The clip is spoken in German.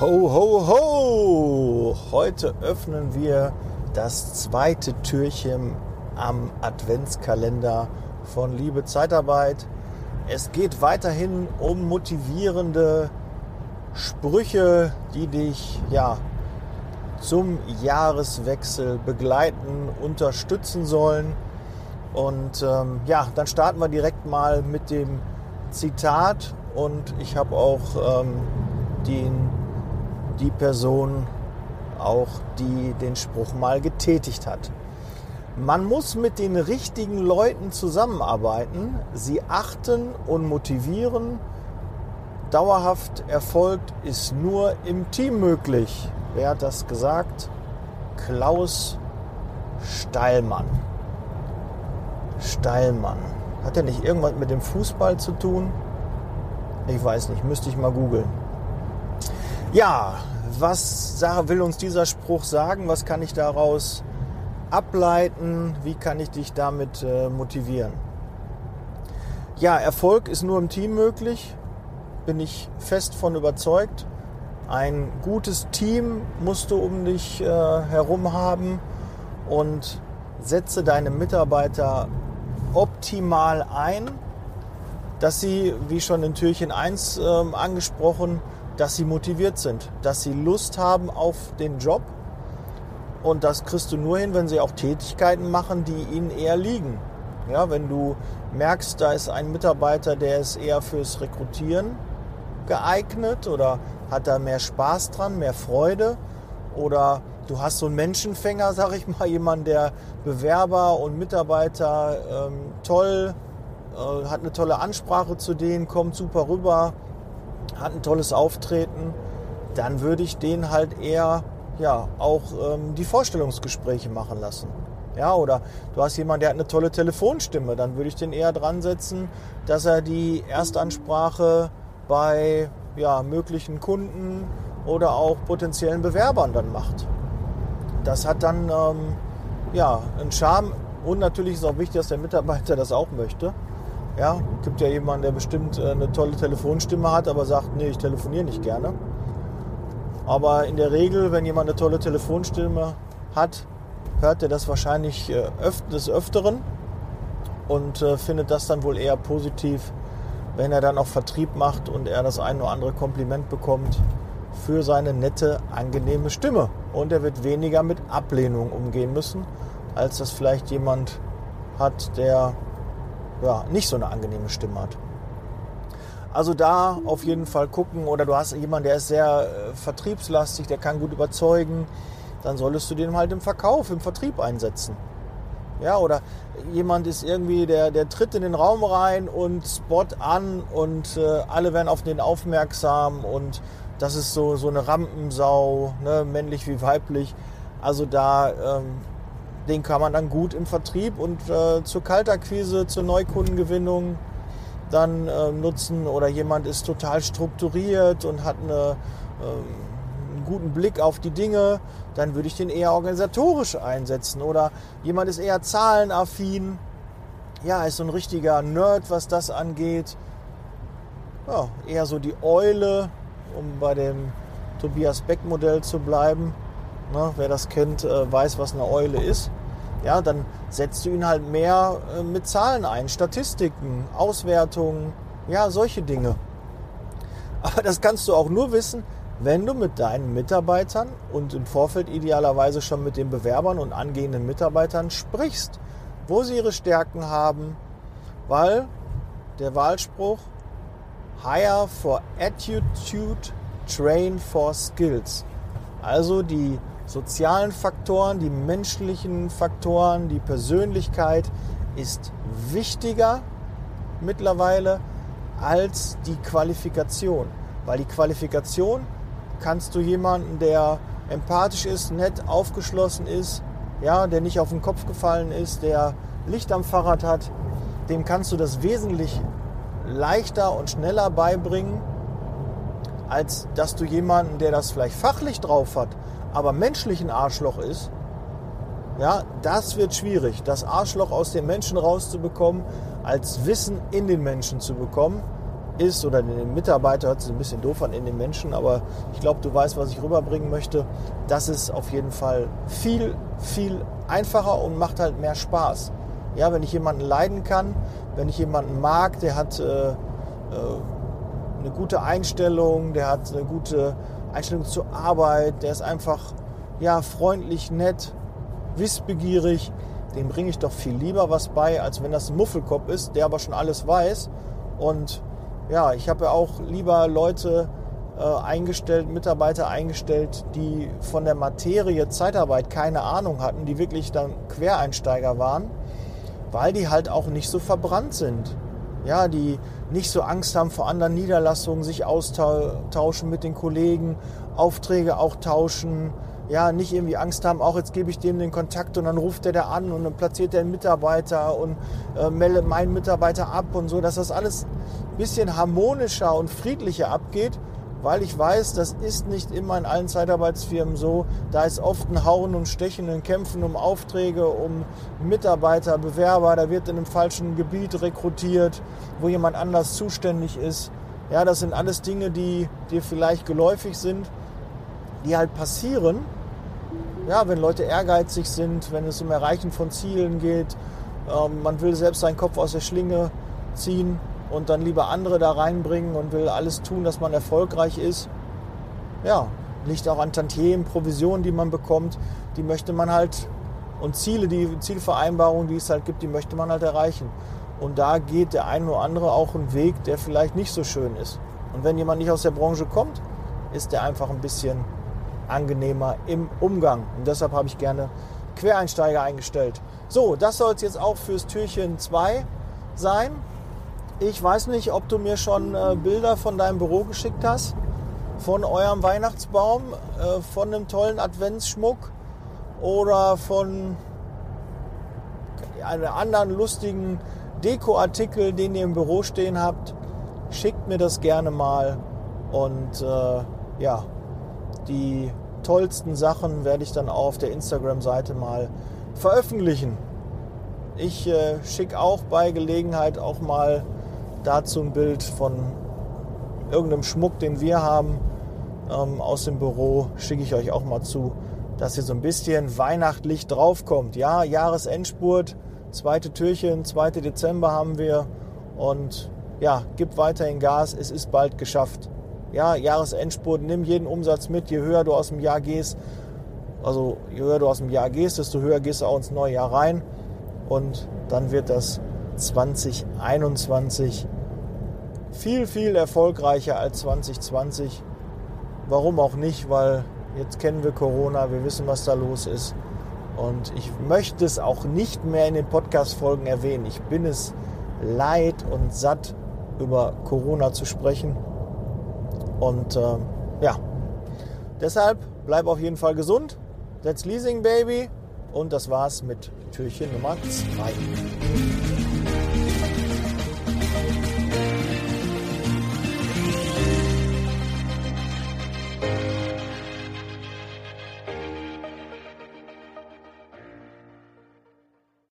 Ho, ho, ho! Heute öffnen wir das zweite Türchen am Adventskalender von Liebe Zeitarbeit. Es geht weiterhin um motivierende Sprüche, die dich ja zum Jahreswechsel begleiten, unterstützen sollen. Und ähm, ja, dann starten wir direkt mal mit dem Zitat und ich habe auch ähm, den die Person auch, die den Spruch mal getätigt hat. Man muss mit den richtigen Leuten zusammenarbeiten, sie achten und motivieren. Dauerhaft Erfolg ist nur im Team möglich. Wer hat das gesagt? Klaus Steilmann. Steilmann. Hat er nicht irgendwas mit dem Fußball zu tun? Ich weiß nicht, müsste ich mal googeln. Ja, was will uns dieser Spruch sagen? Was kann ich daraus ableiten? Wie kann ich dich damit äh, motivieren? Ja, Erfolg ist nur im Team möglich, bin ich fest von überzeugt. Ein gutes Team musst du um dich äh, herum haben und setze deine Mitarbeiter optimal ein, dass sie, wie schon in Türchen 1 äh, angesprochen, dass sie motiviert sind, dass sie Lust haben auf den Job. Und das kriegst du nur hin, wenn sie auch Tätigkeiten machen, die ihnen eher liegen. Ja, wenn du merkst, da ist ein Mitarbeiter, der ist eher fürs Rekrutieren geeignet oder hat da mehr Spaß dran, mehr Freude oder du hast so einen Menschenfänger, sag ich mal, jemand, der Bewerber und Mitarbeiter ähm, toll, äh, hat eine tolle Ansprache zu denen, kommt super rüber, hat ein tolles Auftreten, dann würde ich den halt eher ja auch ähm, die Vorstellungsgespräche machen lassen. Ja, oder du hast jemanden, der hat eine tolle Telefonstimme, dann würde ich den eher dran setzen, dass er die Erstansprache bei ja, möglichen Kunden oder auch potenziellen Bewerbern dann macht. Das hat dann ähm, ja, einen Charme und natürlich ist auch wichtig, dass der Mitarbeiter das auch möchte. Ja, gibt ja jemanden, der bestimmt äh, eine tolle Telefonstimme hat, aber sagt, nee, ich telefoniere nicht gerne. Aber in der Regel, wenn jemand eine tolle Telefonstimme hat, hört er das wahrscheinlich äh, des Öfteren und äh, findet das dann wohl eher positiv, wenn er dann auch Vertrieb macht und er das ein oder andere Kompliment bekommt für seine nette, angenehme Stimme. Und er wird weniger mit Ablehnung umgehen müssen, als das vielleicht jemand hat, der ja, nicht so eine angenehme Stimme hat. Also da auf jeden Fall gucken oder du hast jemanden, der ist sehr äh, vertriebslastig, der kann gut überzeugen, dann solltest du den halt im Verkauf, im Vertrieb einsetzen. Ja, oder jemand ist irgendwie, der, der tritt in den Raum rein und Spot an und äh, alle werden auf den aufmerksam und das ist so, so eine Rampensau, ne, männlich wie weiblich. Also da ähm, den kann man dann gut im Vertrieb und äh, zur Kaltakquise, zur Neukundengewinnung dann äh, nutzen. Oder jemand ist total strukturiert und hat eine, äh, einen guten Blick auf die Dinge, dann würde ich den eher organisatorisch einsetzen. Oder jemand ist eher zahlenaffin, ja, ist so ein richtiger Nerd, was das angeht. Ja, eher so die Eule, um bei dem Tobias Beck Modell zu bleiben. Na, wer das kennt, äh, weiß, was eine Eule ist ja, dann setzt du ihn halt mehr äh, mit Zahlen ein, Statistiken, Auswertungen, ja, solche Dinge. Aber das kannst du auch nur wissen, wenn du mit deinen Mitarbeitern und im Vorfeld idealerweise schon mit den Bewerbern und angehenden Mitarbeitern sprichst, wo sie ihre Stärken haben, weil der Wahlspruch Hire for Attitude, Train for Skills. Also die sozialen Faktoren, die menschlichen Faktoren, die Persönlichkeit ist wichtiger mittlerweile als die Qualifikation. Weil die Qualifikation kannst du jemanden, der empathisch ist, nett, aufgeschlossen ist, ja, der nicht auf den Kopf gefallen ist, der Licht am Fahrrad hat, dem kannst du das wesentlich leichter und schneller beibringen, als dass du jemanden, der das vielleicht fachlich drauf hat, aber menschlich ein Arschloch ist, ja, das wird schwierig, das Arschloch aus dem Menschen rauszubekommen, als Wissen in den Menschen zu bekommen. ist oder den Mitarbeiter, hört sich ein bisschen doof an in den Menschen, aber ich glaube, du weißt, was ich rüberbringen möchte. Das ist auf jeden Fall viel, viel einfacher und macht halt mehr Spaß. Ja, wenn ich jemanden leiden kann, wenn ich jemanden mag, der hat äh, äh, eine gute Einstellung, der hat eine gute Einstellung zur Arbeit, der ist einfach ja, freundlich, nett, wissbegierig, dem bringe ich doch viel lieber was bei, als wenn das ein Muffelkopf ist, der aber schon alles weiß. Und ja, ich habe ja auch lieber Leute äh, eingestellt, Mitarbeiter eingestellt, die von der Materie Zeitarbeit keine Ahnung hatten, die wirklich dann Quereinsteiger waren, weil die halt auch nicht so verbrannt sind. Ja, die nicht so Angst haben vor anderen Niederlassungen, sich austauschen mit den Kollegen, Aufträge auch tauschen, ja, nicht irgendwie Angst haben, auch jetzt gebe ich dem den Kontakt und dann ruft der da an und dann platziert der einen Mitarbeiter und äh, meldet meinen Mitarbeiter ab und so, dass das alles ein bisschen harmonischer und friedlicher abgeht, weil ich weiß, das ist nicht immer in allen Zeitarbeitsfirmen so. Da ist oft ein Hauen und Stechen, ein Kämpfen um Aufträge, um Mitarbeiter, Bewerber, da wird in einem falschen Gebiet rekrutiert, wo jemand anders zuständig ist. Ja, das sind alles Dinge, die dir vielleicht geläufig sind, die halt passieren ja, wenn Leute ehrgeizig sind, wenn es um Erreichen von Zielen geht, ähm, man will selbst seinen Kopf aus der Schlinge ziehen und dann lieber andere da reinbringen und will alles tun, dass man erfolgreich ist. Ja, liegt auch an Tantiemen, Provisionen, die man bekommt, die möchte man halt und Ziele, die Zielvereinbarungen, die es halt gibt, die möchte man halt erreichen. Und da geht der eine oder andere auch einen Weg, der vielleicht nicht so schön ist. Und wenn jemand nicht aus der Branche kommt, ist der einfach ein bisschen angenehmer im Umgang. Und deshalb habe ich gerne Quereinsteiger eingestellt. So, das soll es jetzt auch fürs Türchen 2 sein. Ich weiß nicht, ob du mir schon äh, Bilder von deinem Büro geschickt hast, von eurem Weihnachtsbaum, äh, von einem tollen Adventsschmuck oder von einem anderen lustigen Dekoartikel, den ihr im Büro stehen habt. Schickt mir das gerne mal und äh, ja, die tollsten Sachen werde ich dann auf der Instagram-Seite mal veröffentlichen. Ich äh, schicke auch bei Gelegenheit auch mal dazu ein Bild von irgendeinem Schmuck, den wir haben ähm, aus dem Büro. Schicke ich euch auch mal zu, dass hier so ein bisschen weihnachtlich draufkommt. Ja, Jahresendspurt, zweite Türchen, 2. Dezember haben wir und ja, gibt weiterhin Gas. Es ist bald geschafft ja, Jahresendspurt, nimm jeden Umsatz mit, je höher du aus dem Jahr gehst, also je höher du aus dem Jahr gehst, desto höher gehst du auch ins neue Jahr rein und dann wird das 2021 viel, viel erfolgreicher als 2020. Warum auch nicht, weil jetzt kennen wir Corona, wir wissen, was da los ist. Und ich möchte es auch nicht mehr in den Podcast-Folgen erwähnen. Ich bin es leid und satt, über Corona zu sprechen. Und äh, ja, deshalb bleib auf jeden Fall gesund. That's Leasing Baby. Und das war's mit Türchen Nummer 2.